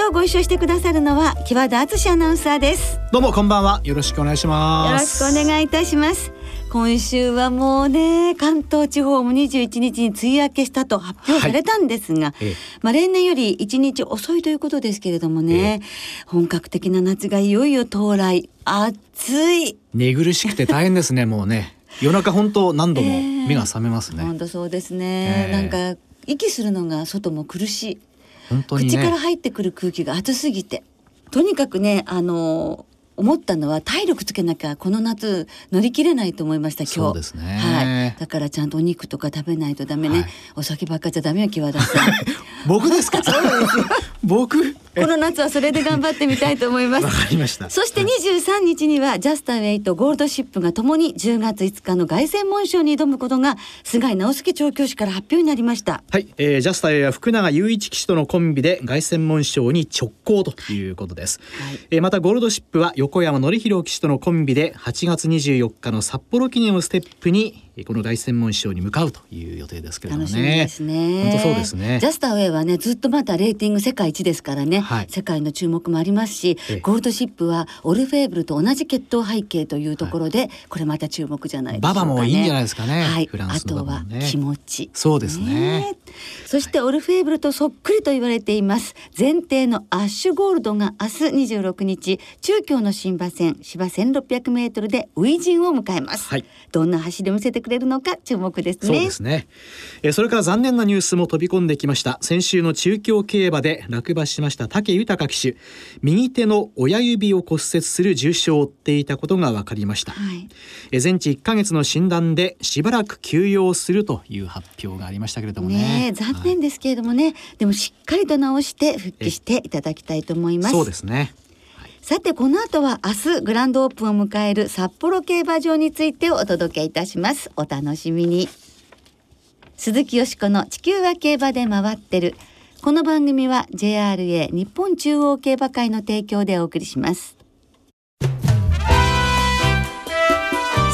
今日ご一緒してくださるのは木和田敦アナウンサーです。どうもこんばんは。よろしくお願いします。よろしくお願いいたします。今週はもうね関東地方も21日に梅雨明けしたと発表されたんですが、はいええ、まあ例年より1日遅いということですけれどもね、え、本格的な夏がいよいよ到来。暑い。寝苦しくて大変ですねもうね。夜中本当何度も 目が覚めますね、本当そうですね、なんか息するのが外も苦しい本当に、ね、口から入ってくる空気が暑すぎて。とにかくねあの思ったのは体力つけなきゃこの夏乗り切れないと思いました今日。そうですね、はい、だからちゃんとお肉とか食べないとダメね、はい、お酒ばっかじゃダメよ木和田さん。僕ですか？僕？この夏はそれで頑張ってみたいと思います。わかりました。そして23日には、ジャスターウェイとゴールドシップがともに10月5日の凱旋門賞に挑むことが菅井直輔調教師から発表になりました。はい、えー、ジャスターウェイは福永雄一騎手とのコンビで凱旋門賞に直行ということです、はい、えー、またゴールドシップは横山典弘騎手とのコンビで8月24日の札幌記念をステップにこの凱旋門賞に向かうという予定ですけれどもね。ですね。本当そうですね。ジャスターウェイはねずっとまたレーティング世界一ですからね、はい、世界の注目もありますし、ゴールドシップはオルフェーブルと同じ血統背景というところで、はい、これまた注目じゃないでしょうか、ね、ババもいいんじゃないですかね。はい。あとは気持ち。そうですね。ねそしてオルフェーブルとそっくりと言われています前提のアッシュゴールドが明日26日中京の新馬戦芝1600メートルで初陣を迎えます。はい。どんな走りを見せてくれるのか注目目ですね。そうですね、えそれから残念なニュースも飛び込んできました。先週の中京競馬で落馬しました武豊騎手。右手の親指を骨折する重傷を負っていたことが分かりました、はい、え全治1ヶ月の診断でしばらく休養するという発表がありましたけれどもね。残念ですけれどもね、はい、でもしっかりと治して復帰していただきたいと思います。そうですねさてこの後は明日グランドオープンを迎える札幌競馬場についてお届けいたします。お楽しみに。鈴木よしこの地球は競馬で回ってる。この番組は JRA 日本中央競馬会の提供でお送りします。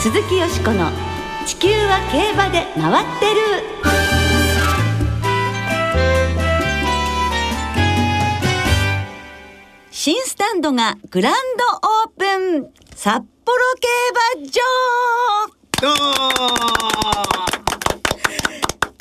鈴木よしこの地球は競馬で回ってる。新スタンドがグランドオープン。札幌競馬場。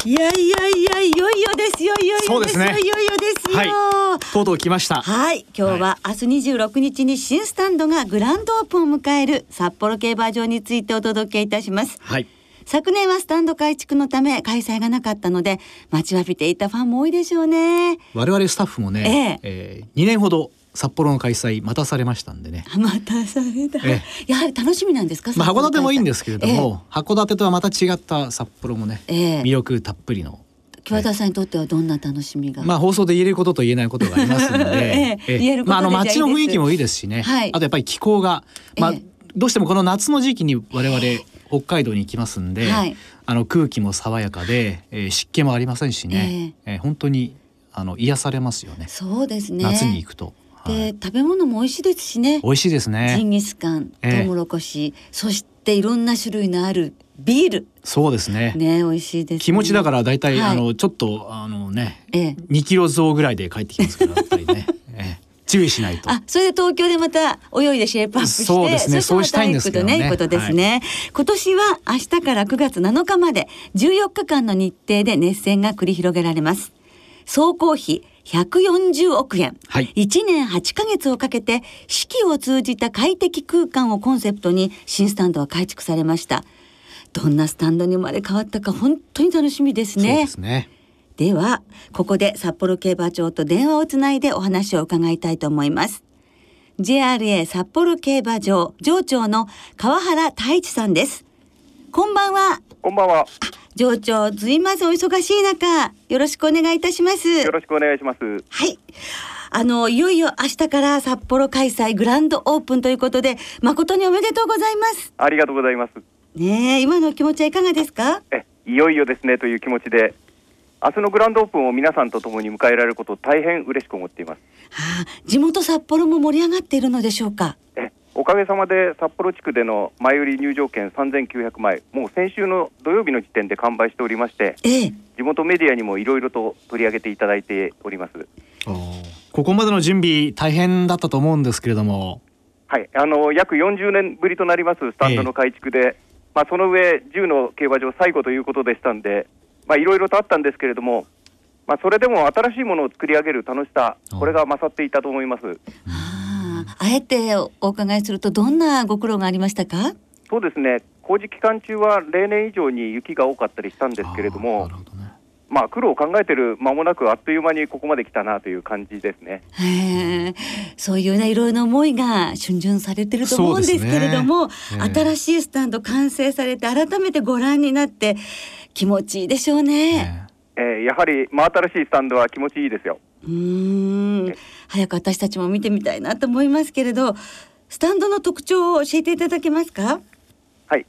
いやいやいやいよいよですよいよいよですよ、ね、いよいよですよ、はい、とうとう来ました。はい。今日は明日26日に新スタンドがグランドオープンを迎える札幌競馬場についてお届けいたします。はい。昨年はスタンド改築のため開催がなかったので待ちわびていたファンも多いでしょうね。我々スタッフもね、ええ。えー、2年ほど札幌の開催待たされましたんでね。待たされた。やはり楽しみなんですか？まあ函館もいいんですけれども、え函館とはまた違った札幌もね、え魅力たっぷりの。木和田さんにとってはどんな楽しみが？まあ放送で言えることと言えないことがありますので、ええまああの街の雰囲気もいいですしね。はい、あとやっぱり気候が、まあ、どうしてもこの夏の時期に我々北海道に行きますんで、はい、あの空気も爽やかで、えー、湿気もありませんしね、ええー、本当にあの癒されますよね。そうですね。夏に行くと。で、食べ物も美味しいですしね。美味しいですね。ジンギスカントウモロコシ、えー、そしていろんな種類のあるビール。そうですね。ね美味しいです、ね、気持ちだからだいたい、あのちょっとあのね、えー、2キロ増ぐらいで帰ってきますからやっぱりね、えー注意しないと。あ、それで東京でまた泳いでシェイプアップして、そうですね。そうしたいんですけどね。ことですね、はい、今年は明日から9月7日まで14日間の日程で熱戦が繰り広げられます。総工費140億円、はい、1年8ヶ月をかけて四季を通じた快適空間をコンセプトに新スタンドは改築されました。どんなスタンドに生まれ変わったか本当に楽しみですね。そうですね。ではここで札幌競馬場と電話をつないでお話を伺いたいと思います。JRA 札幌競馬場場長の川原太一さんです。こんばんは。こんばんは上長ずいませんお忙しい中よろしくお願いいたします。よろしくお願いします。はい。あのいよいよ明日から札幌開催グランドオープンということで誠におめでとうございます。ありがとうございます。ね今の気持ちはいかがですか？えいよいよですねという気持ちで。明日のグランドオープンを皆さんと共に迎えられることを大変嬉しく思っています、はあ、地元札幌も盛り上がっているのでしょうか？えおかげさまで札幌地区での前売り入場券3900枚もう先週の土曜日の時点で完売しておりましてええ。地元メディアにもいろいろと取り上げていただいております。ここまでの準備大変だったと思うんですけれども。はい。あの約40年ぶりとなりますスタンドの改築で、まあ、その上10の競馬場最後ということでしたんでまあいろいろとあったんですけれどもまあ、それでも新しいものを作り上げる楽しさ、これが勝っていたと思います。ああえてお伺いすると、どんなご苦労がありましたか？そうですね、工事期間中は例年以上に雪が多かったりしたんですけれども、どね、まあ、苦労を考えてる間もなく、あっという間にここまで来たなという感じですね。へそういうね、いろいろな思いが逡巡されてると思うんですけれども、ね、新しいスタンド完成されて、改めてご覧になって、気持ちいいでしょうね。えー、やはり真新しいスタンドは気持ちいいですよ。うん早く私たちも見てみたいなと思いますけれどスタンドの特徴を教えていただけますか？はい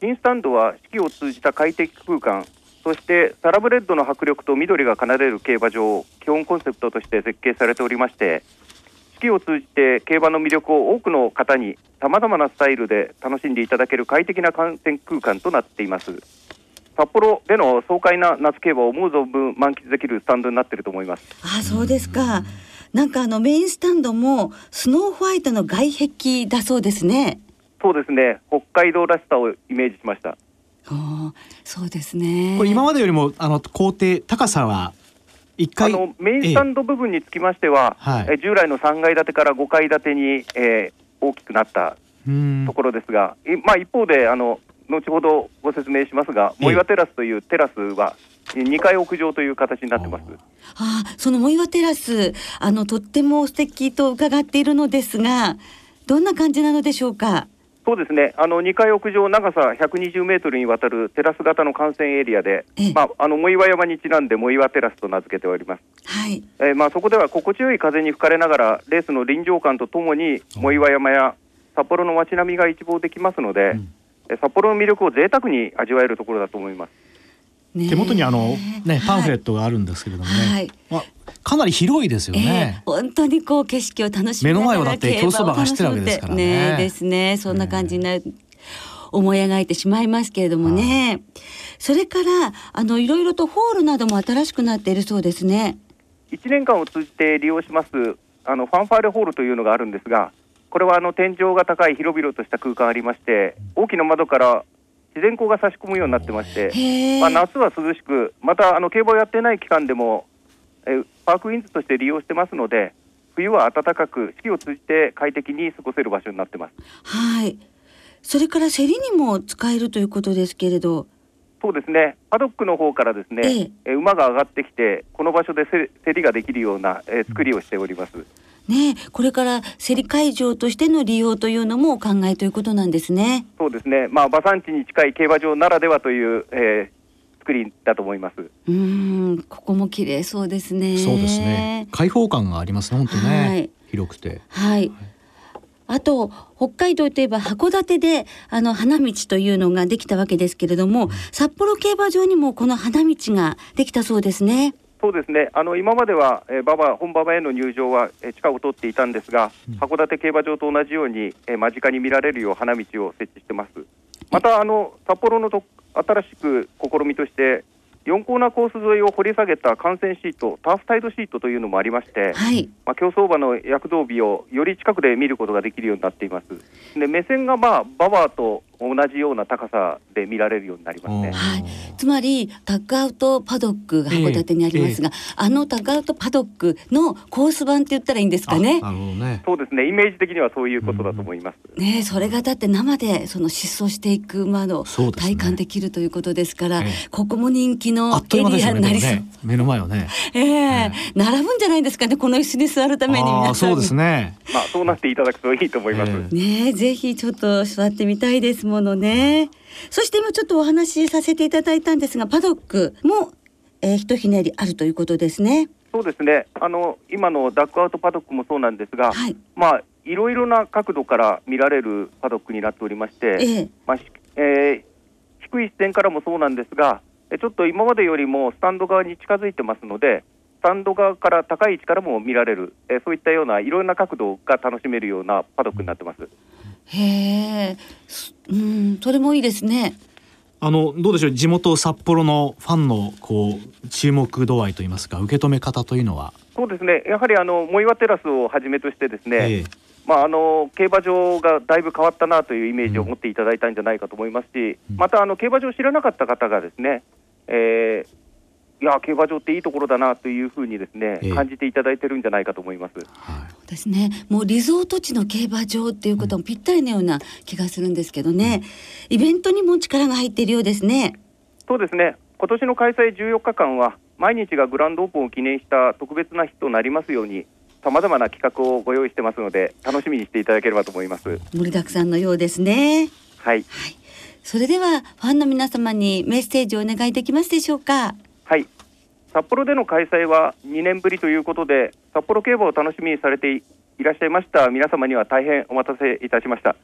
新スタンドは四季を通じた快適空間そしてサラブレッドの迫力と緑が奏でる競馬場を基本コンセプトとして設計されておりまして四季を通じて競馬の魅力を多くの方にさまざまなスタイルで楽しんでいただける快適な観戦空間となっています。札幌での爽快な夏競馬を思う存分満喫できるスタンドになっていると思います。あ、そうですか。なんかあのメインスタンドもスノーホワイトの外壁だそうですね。そうですね。北海道らしさをイメージしました。あそうですね。これ今までよりもあの工程高さは一回あのメインスタンド部分につきましては、ええ、従来の3階建てから5階建てに、えー、大きくなったところですが、まあ一方であの後ほどご説明しますが、藻岩テラスというテラスは2階屋上という形になってます。ああ、その藻岩テラス、あのとっても素敵と伺っているのですが、どんな感じなのでしょうか？そうですね。あの2階屋上長さ120メートルにわたるテラス型の観戦エリアで、まああの藻岩山にちなんで藻岩テラスと名付けております。はい。えー、まあそこでは心地よい風に吹かれながらレースの臨場感とともに藻岩山や札幌の街並みが一望できますので。うん札幌の魅力を贅沢に味わえるところだと思います。手元にあのねパンフレットがあるんですけれどもね、はい、まあ、かなり広いですよね、えー、本当にこう景色を楽しみ目の前をだって競走馬が走ってるわけですからね。ねですね。そんな感じになる、思い描いてしまいますけれどもね、それからあのいろいろとホールなども新しくなっているそうですね。1年間を通じて利用しますあのファンファーレホールというのがあるんですがこれはあの天井が高い広々とした空間ありまして大きな窓から自然光が差し込むようになってまして、まあ、夏は涼しくまたあの競馬をやってない期間でもえパークウィンズとして利用してますので冬は暖かく四季を通じて快適に過ごせる場所になってます。はい。それから競りにも使えるということですけれど。そうですね。パドックの方からですね、ええ、馬が上がってきてこの場所で競りができるような、え作りをしております。ね、これから競り会場としての利用というのもお考えということなんですね。そうですね。まあ馬産地に近い競馬場ならではという、えー、作りだと思います。うん、ここも綺麗そうですね。そうですね。開放感がありますね。本当ね。はい、広くて。はい。あと北海道といえば函館であの花道というのができたわけですけれども、札幌競馬場にもこの花道ができたそうですね。そうですねあの今までは、えー、馬場本馬場への入場は、えー、地下を通っていたんですが、うん、函館競馬場と同じように、えー、間近に見られるよう花道を設置してます。またあの札幌のと新しく試みとして4コーナーコース沿いを掘り下げた幹線シート、ターフタイドシートというのもありまして、はい、まあ、競走馬の躍動日をより近くで見ることができるようになっています。で目線が、まあ、ババアと同じような高さで見られるようになりますね。はい、つまりタッグアウトパドックが函館にありますが、えーえー、あのタッグアウトパドックのコース版って言ったらいいんですかね。ねそうですね。イメージ的にはそういうことだと思います。うん、ねそれがだって生でその疾走していく馬の体感できるということですから、ねえー、ここも人気のエリアになりそう。ね、目の前をね。ええー、並ぶんじゃないですかねこの椅子に座るために皆さん。そうですね。まあそうなっていただくといいと思います。ねぜひちょっと座ってみたいです。ものね。そして今ちょっとお話しさせていただいたんですがパドックも、えー、ひとひねりあるということですね。そうですね。あの今のダックアウトパドックもそうなんですが、はい、まあいろいろな角度から見られるパドックになっておりまして、ええ。まあえー、低い視点からもそうなんですがちょっと今までよりもスタンド側に近づいてますのでスタンド側から高い位置からも見られる、えー、そういったようないろんな角度が楽しめるようなパドックになってます。へえ、うん、それもいいですね。あのどうでしょう？地元札幌のファンのこう注目度合いといいますか受け止め方というのは？そうですね。やはりあの藻岩テラスをはじめとしてですね、ええ、まあ、あの競馬場がだいぶ変わったなというイメージを持っていただいたんじゃないかと思いますし、うん、またあの競馬場を知らなかった方がですね、えー、いや競馬場っていいところだなというふうにですね、えー、感じていただいてるんじゃないかと思います。はい、ですね。もうリゾート地の競馬場っていうこともぴったりのような気がするんですけどね、うん、イベントにも力が入っているようですね。そうですね。今年の開催14日間は毎日がグランドオープンを記念した特別な日となりますように。さまざまな企画をご用意してますので楽しみにしていただければと思います盛りだくさんのようですねはい、はい、それではファンの皆様にメッセージをお願いできますでしょうかはい。札幌での開催は2年ぶりということで札幌競馬を楽しみにされていらっしゃいました。皆様には大変お待たせいたしました、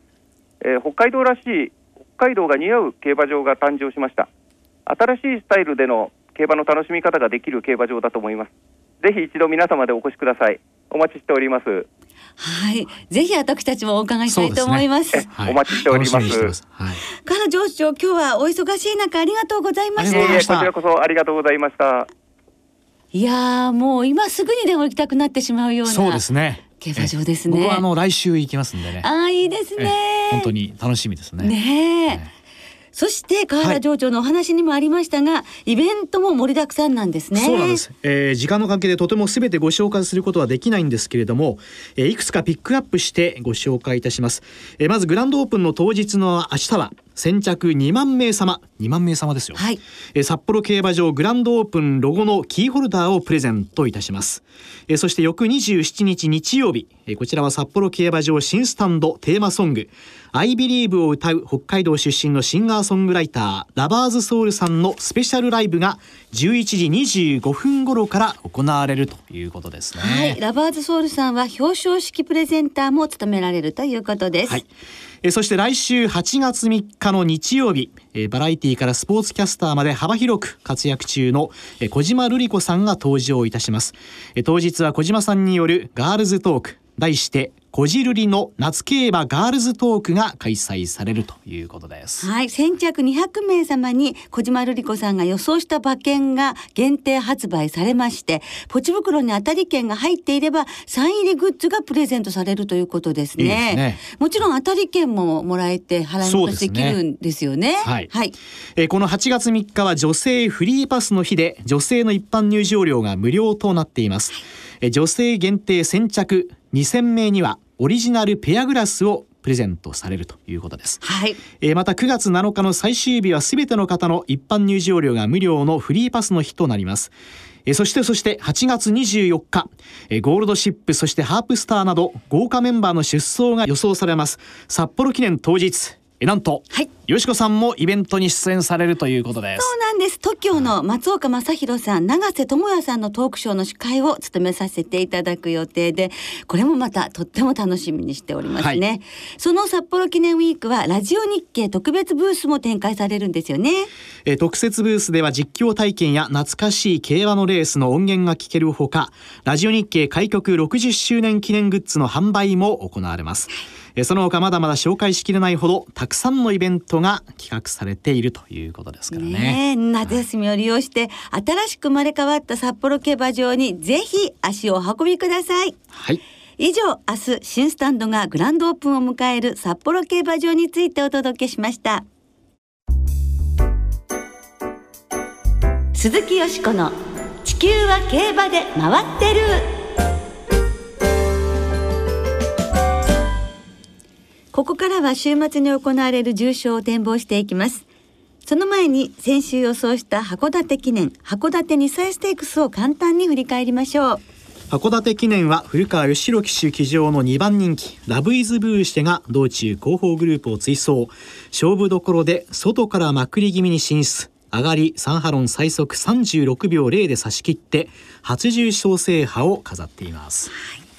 えー、北海道らしい北海道が似合う競馬場が誕生しました。新しいスタイルでの競馬の楽しみ方ができる競馬場だと思います。ぜひ一度皆様でお越しください。お待ちしております。はい、ぜひ私たちもお伺いしたいと思います。すね。はい、お待ちしております。ます。はい。から上長、今日はお忙しい中ありがとうございました。こちらこそありがとうございました。いやもう今すぐにでも行きたくなってしまうようなそうですね。競馬場ですね。僕はあの来週行きますんでね。あいいですね。本当に楽しみですね。ねそして河原町長のお話にもありましたが、はい、イベントも盛りだくさんなんですね。そうなんです、えー、時間の関係でとてもすべてご紹介することはできないんですけれども、えー、いくつかピックアップしてご紹介いたします。えー、まずグランドオープンの当日の明日は先着2万名様。2万名様ですよ、はい、え札幌競馬場グランドオープンロゴのキーホルダーをプレゼントいたします。えそして翌27日日曜日えこちらは札幌競馬場新スタンドテーマソング「I Believe」を歌う北海道出身のシンガーソングライターラバーズソウルさんのスペシャルライブが11時25分頃から行われるということですね。はい。ラバーズソウルさんは表彰式プレゼンターも務められるということです、はい。えそして来週8月3日の日曜日、えバラエティからスポーツキャスターまで幅広く活躍中の、え小島瑠璃子さんが登場いたします、え当日は小島さんによるガールズトーク題してこじるりの夏競馬ガールズトークが開催されるということです。はい。先着200名様に小島瑠璃子さんが予想した馬券が限定発売されましてポチ袋に当たり券が入っていればサイン入りグッズがプレゼントされるということですね、ね、もちろん当たり券ももらえて払い戻しできるんですよね。はい、はい、えー、この8月3日は女性フリーパスの日で女性の一般入場料が無料となっています、え女性限定先着2000名にはオリジナルペアグラスをプレゼントされるということです、はい。えー、また9月7日の最終日はすべての方の一般入場料が無料のフリーパスの日となります。えそしてそして8月24日えゴールドシップそしてハープスターなど豪華メンバーの出走が予想されます。札幌記念当日えなんと、はい、よしこさんもイベントに出演されるということです。そうなんです。TOKIO の松岡正弘さん永瀬智也さんのトークショーの司会を務めさせていただく予定でこれもまたとっても楽しみにしておりますね、はい、その札幌記念ウィークはラジオ日経特別ブースも展開されるんですよね。え特設ブースでは実況体験や懐かしい競馬のレースの音源が聞けるほかラジオ日経開局60周年記念グッズの販売も行われます、はいその他まだまだ紹介しきれないほどたくさんのイベントが企画されているということですからね。ね夏休みを利用して、新しく生まれ変わった札幌競馬場にぜひ足をお運びください。はい。以上明日新スタンドがグランドオープンを迎える札幌競馬場についてお届けしました鈴木よしこの地球は競馬で回ってるここからは週末に行われる重賞を展望していきます。その前に先週予想した函館記念函館2歳ステークスを簡単に振り返りましょう。函館記念は古川義弘騎手騎乗の2番人気ラブイズブーシテが道中後方グループを追走。勝負どころで外からまくり気味に進出。上がりサンハロン最速36秒0で差し切って初重賞制覇を飾っています、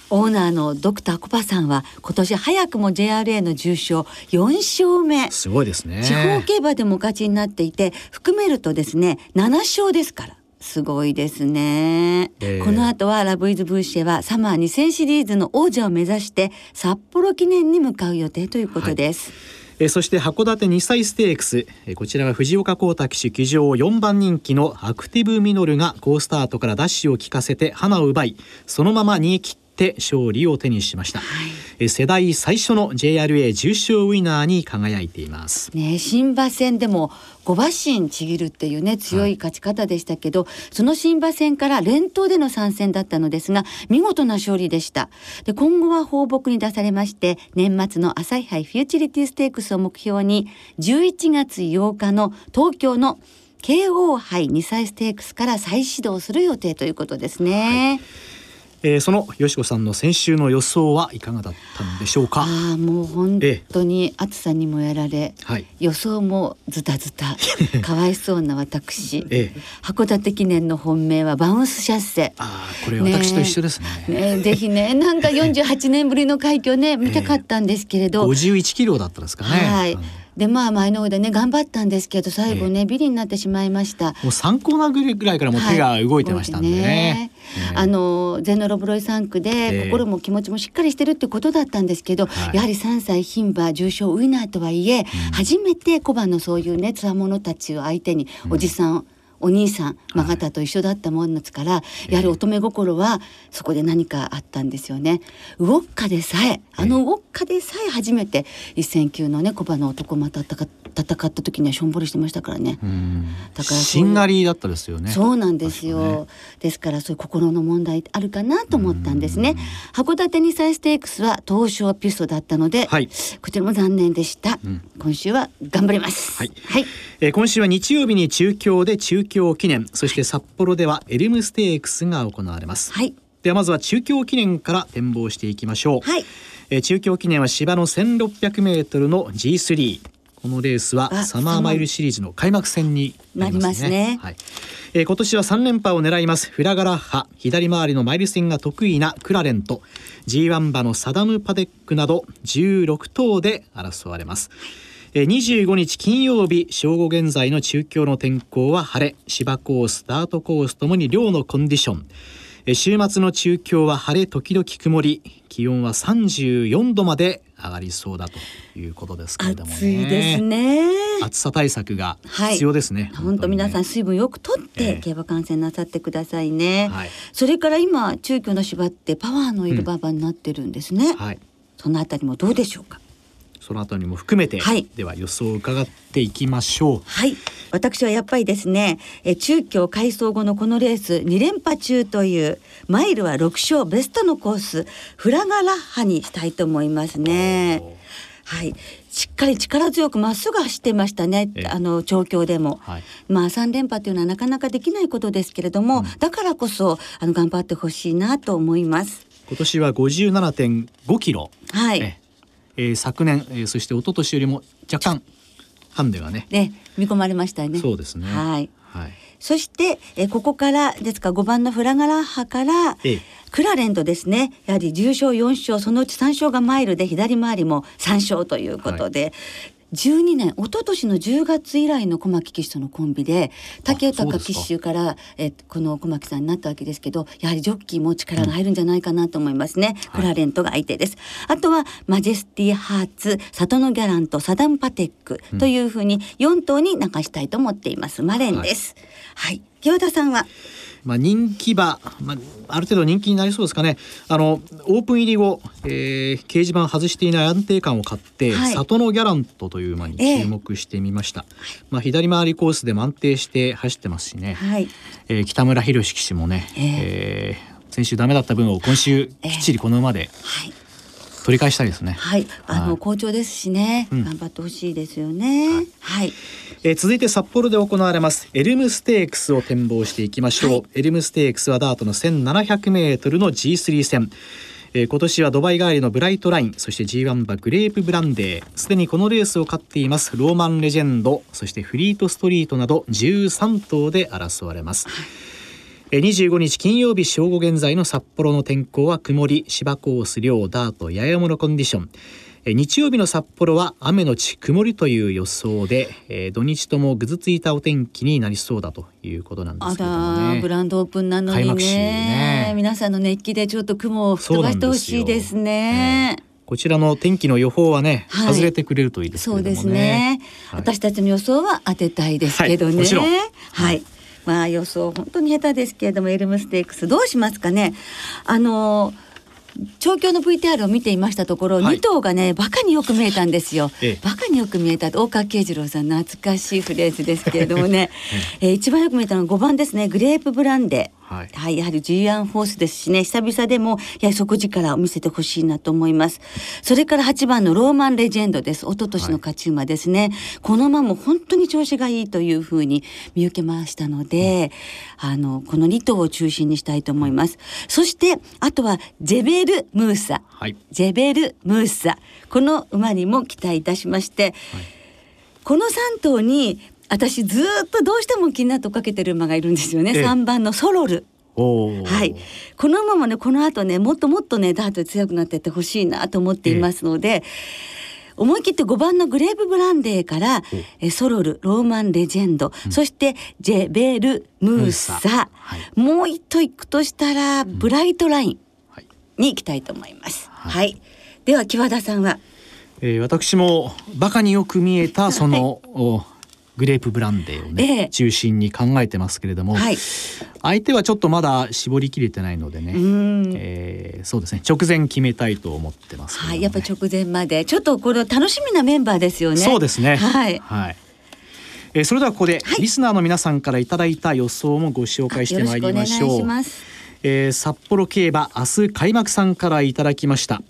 オーナーのドクターコパさんは今年早くも JRA の重賞4勝目。すごいですね。地方競馬でも勝ちになっていて含めるとですね7勝ですから。すごいですね、えーこの後はラブイズブーシェはサマー2000シリーズの王者を目指して札幌記念に向かう予定ということです、えーそして函館2歳ステークス、えーこちらは藤岡幸太騎手騎乗4番人気のアクティブミノルが好スタートからダッシュを効かせて花を奪いそのまま逃げ切って勝利を手にしました、えー世代最初の JRA 重賞ウィナーに輝いています。ね、新馬戦でも5馬身ちぎるっていうね強い勝ち方でしたけど、その新馬戦から連投での参戦だったのですが見事な勝利でした。で今後は放牧に出されまして年末の朝日杯フューチリティステークスを目標に11月8日の東京の慶応杯2歳ステークスから再始動する予定ということですね。えーそのよしこさんの先週の予想はいかがだったんでしょうか？ああもう本当に暑さにもやられ、はい。予想もズタズタ。かわいそうな私、ええ。函館記念の本命はバウンスシャッセ。あーこれ私と一緒ですね。ねぜひね なんか48年ぶりの快挙ね見たかったんですけれど、51キロだったですかね。はい。あのでまあ前の方でね頑張ったんですけど最後ね、ビリになってしまいました。もう3コーナーぐらいからもう手が動いてましたんでね,、はいね。あのゼノロブロイ3区で、ええ。心も気持ちもしっかりしてるってことだったんですけど、はい。やはり3歳牝馬重賞ウィナーとはいえ、初めて小判のそういうねつわものたちを相手に、おじさんお兄さんマガタと一緒だったもんですから、やはり乙女心はそこで何かあったんですよね。ウォッカでさえあのウォッカでさえ初めて一戦級のね小判の男また戦戦った時にはしょんぼりしてましたからね。うん。だからしんがりだったですよね。そうなんですよ、ね。ですからそういう心の問題あるかなと思ったんですね。函館2歳ステークスは東証ピストだったので、はい。こちらも残念でした、ん。今週は頑張ります。はい。はい、えー今週は日曜日に中京で中京記念そして札幌ではエルムステークスが行われます、はい。ではまずは中京記念から展望していきましょう、はい。えー中京記念は芝の 1600m の G3 このレースはあサマーマイルシリーズの開幕戦になりますね。すね。はい。えー今年は3連覇を狙います。フラガラッハ左回りのマイル戦が得意なクラレンと G1 馬のサダムパデックなど16頭で争われますえー25日金曜日正午現在の中京の天候は晴れ。芝コースダートコースともに両のコンディション。えー週末の中京は晴れ時々曇り。気温は34度まで上がりそうだということですけれどもね。暑いですね。暑さ対策がはい。必要ですね、本当皆さんん水分よくとっええ。て競馬観戦なさってくださいね、はい。それから今中京の芝ってパワーのいる馬場になってるんですね、はい。そのあたりもどうでしょうか？その後にも含めて、はい。では予想を伺っていきましょう。はい。私はやっぱりですねえ中京改装後のこのレース2連覇中というマイルは6勝ベストのコースフラガラッハにしたいと思いますね。はい。しっかり力強くまっすぐ走ってましたねええ。あの調教でも、はい。まあ3連覇というのはなかなかできないことですけれども、だからこそあの頑張ってほしいなと思います。今年は57.5キロ、はいええー昨年、えーそして一昨年よりも若干ハンデがねね見込まれましたよね。そうですね。はい。はい。そして、えーここからですから5番のフラガラッハから、ええ。クラレントですね。やはり重賞4勝そのうち3勝がマイルで左回りも3勝ということで。12年一昨年の10月以来の小牧騎手とのコンビで竹豊騎手からえこの小牧さんになったわけですけどやはりジョッキーも力が入るんじゃないかなと思いますね、クラレントが相手です。あとはマジェスティハーツサトノギャラントサダムパテックというふうに4頭に流したいと思っています。マレンです。はい、清田さんは？まあ、人気馬、まあ、ある程度人気になりそうですかね。あのオープン入り後、えー、掲示板外していない安定感を買って、はい。里のギャラントという馬に注目してみました、まあ、左回りコースでも安定して走ってますしね、はい。えー北村博騎手もね、ええ。ー先週ダメだった分を今週きっちりこの馬ではい取り返したいですね。はい、あの、はい。好調ですしね、うん。頑張ってほしいですよね。はい、えー続いて札幌で行われます。エルムステークスを展望していきましょう、はい。エルムステークスはダートの 1700m の G3 戦。えー今年はドバイ帰りのブライトラインそして G1 馬グレープブランデーすでにこのレースを勝っています。ローマンレジェンドそしてフリートストリートなど13頭で争われます、えー25日金曜日正午現在の札幌の天候は曇り芝コース良ダートやや重のコンディション。えー日曜日の札幌は雨のち曇りという予想で、えー土日ともぐずついたお天気になりそうだということなんであすけれどもねらグランドオープンなのにね。ね。皆さんの熱気でちょっと雲を吹っ飛ばしてほしいですね。こちらの天気の予報はね、はい。外れてくれるといいですけれどもね。そうですね、はい。私たちの予想は当てたいですけどね。はいもちろん。はいまあ予想本当に下手ですけれどもエルムステークスどうしますかね。あの調教の VTR を見ていましたところ、はい2頭がねバカによく見えたんですよ。ええバカによく見えた大川慶次郎さん懐かしいフレーズですけれどもね、えー一番よく見えたのは5番ですねグレープブランデー。はいはい、やはり G1 フォースですしね、久々でも、やはり底力を見せてほしいなと思います。それから8番のローマンレジェンドです。一昨年の勝ち馬ですね。この馬も本当に調子がいいというふうに見受けましたので、あの、この2頭を中心にしたいと思います。そして、あとは、ジェベル・ムーサ。はい。ジェベル・ムーサ。この馬にも期待いたしまして、この3頭に、私ずーっとどうしても気になって追っかけてる馬がいるんですよね。ええ。3番のソロル。はい、この馬もねこの後ねもっともっとねダートで強くなっていってほしいなと思っていますので、思い切って5番のグレープブランデーからえソロルローマンレジェンド、そしてジェベル・ムーサ。ムーサ。はい。もう一頭行くとしたらブライトラインはい。に行きたいと思います。は、はい。では木和田さんは？えー私もバカによく見えたその、おグレープブランデーをね、ええ。中心に考えてますけれども、はい。相手はちょっとまだ絞りきれてないのでね、うーん。えーそうですね。直前決めたいと思ってますね、はい、やっぱり直前まで。ちょっとこれ楽しみなメンバーですよね。そうですね。はい。はい。えーそれではここで、リスナーの皆さんからいただいた予想もご紹介してまいりましょうえー札幌競馬明日開幕さんからいただきました、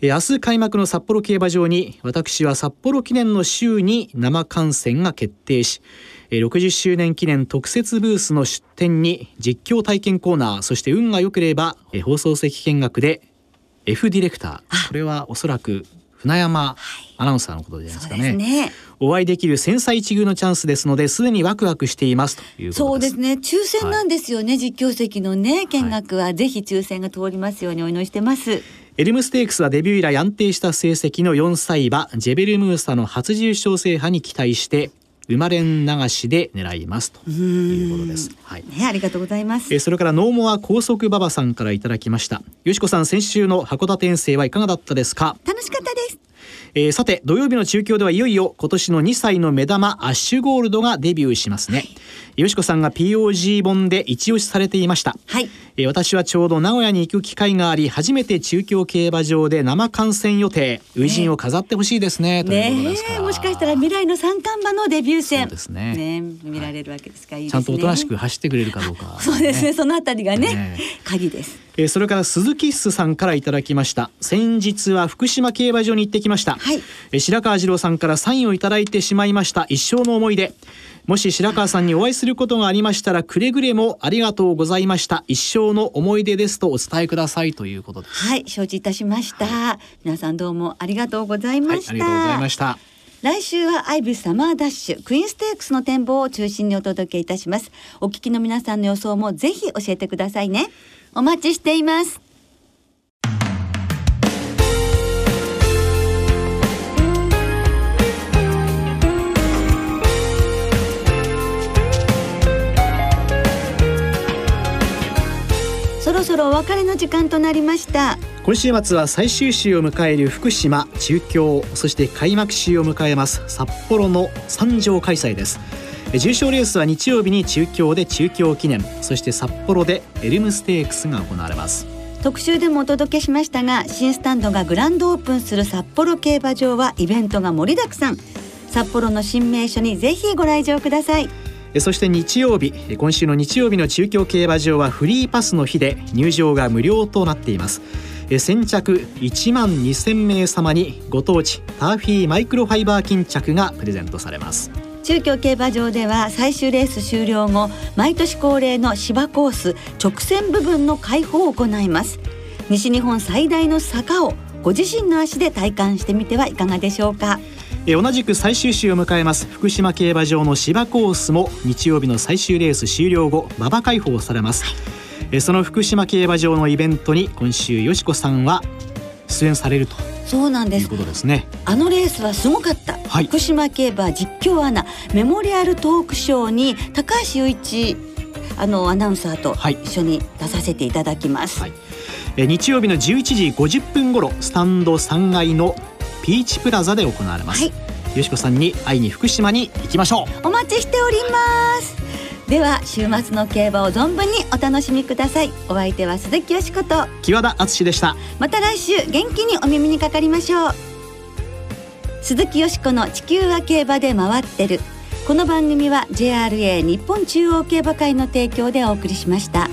えー明日開幕の札幌競馬場に私は札幌記念の週に生観戦が決定しえー60周年記念特設ブースの出展に実況体験コーナーそして運が良ければえー放送席見学で F ディレクター。これはおそらく船山アナウンサーのことじゃないですかね。お会いできる千載一遇のチャンスですのですでにワクワクしていますというそうですね。抽選なんですよね。実況席のね見学は、ぜひ抽選が通りますようにお祈りしてます。エルムステークスはデビュー以来安定した成績の4歳馬ジェベルムーサの初重賞制覇に期待して生まれん流しで狙いますということです。はい。ね、ありがとうございます。えーそれからノーモア高速馬場さんからいただきました。よしこさん先週の函館遠征はいかがだったですか？楽しかったです。えーさて土曜日の中京ではいよいよ今年の2歳の目玉アッシュゴールドがデビューしますね。よしこさんが POG 本で一押しされていました。はい。えー私はちょうど名古屋に行く機会があり初めて中京競馬場で生観戦予定初陣を飾ってほしいですねということねもしかしたら未来の三冠馬のデビュー戦。そうですね見られるわけですから、いいちゃん。とおとなしく走ってくれるかどうか、そうですね。そのあたりがね、ね鍵です。えーそれから鈴木さんからいただきました先日は福島競馬場に行ってきました、はい。えー白川次郎さんからサインをいただいてしまいました。一生の思い出。もし白川さんにお会いすることがありましたらくれぐれもありがとうございました。一生の思い出ですとお伝えください。ということです。はい、承知いたしました。皆さんどうもありがとうございました。はい。ありがとうございました。来週はアイビスサマーダッシュクイーンステークスの展望を中心にお届けいたします。お聞きの皆さんの予想もぜひ教えてくださいね。お待ちしていますろそろお別れの時間となりました。今週末は最終週を迎える福島中京そして開幕週を迎えます札幌の三条開催です。え重賞レースは日曜日に中京で中京記念そして札幌でエルムステークスが行われます。特集でもお届けしましたが新スタンドがグランドオープンする札幌競馬場はイベントが盛りだくさん。札幌の新名所にぜひご来場ください。えそして日曜日今週の日曜日の中京競馬場はフリーパスの日で入場が無料となっています。先着1万2000名様にご当地ターフィーマイクロファイバー巾着がプレゼントされます。中京競馬場では最終レース終了後毎年恒例の芝コース直線部分の開放を行います。西日本最大の坂をご自身の足で体感してみてはいかがでしょうか。え同じく最終週を迎えます福島競馬場の芝コースも日曜日の最終レース終了後馬場開放されます、えその福島競馬場のイベントに今週よしこさんは出演されるとそうなんです。いうことですね。あのレースはすごかった。はい、福島競馬実況アナメモリアルトークショーに高橋雄一あのアナウンサーと一緒に出させていただきます。はい、え日曜日の11時50分頃スタンド3階のピーチプラザで行われます。はい、よしこさんに会いに福島に行きましょう。お待ちしております。では週末の競馬を存分にお楽しみくださいお相手は鈴木よしこと木和田敦でしたまた来週元気にお耳にかかりましょう鈴木よしこの地球は競馬で回ってるこの番組は JRA 日本中央競馬会の提供でお送りしました。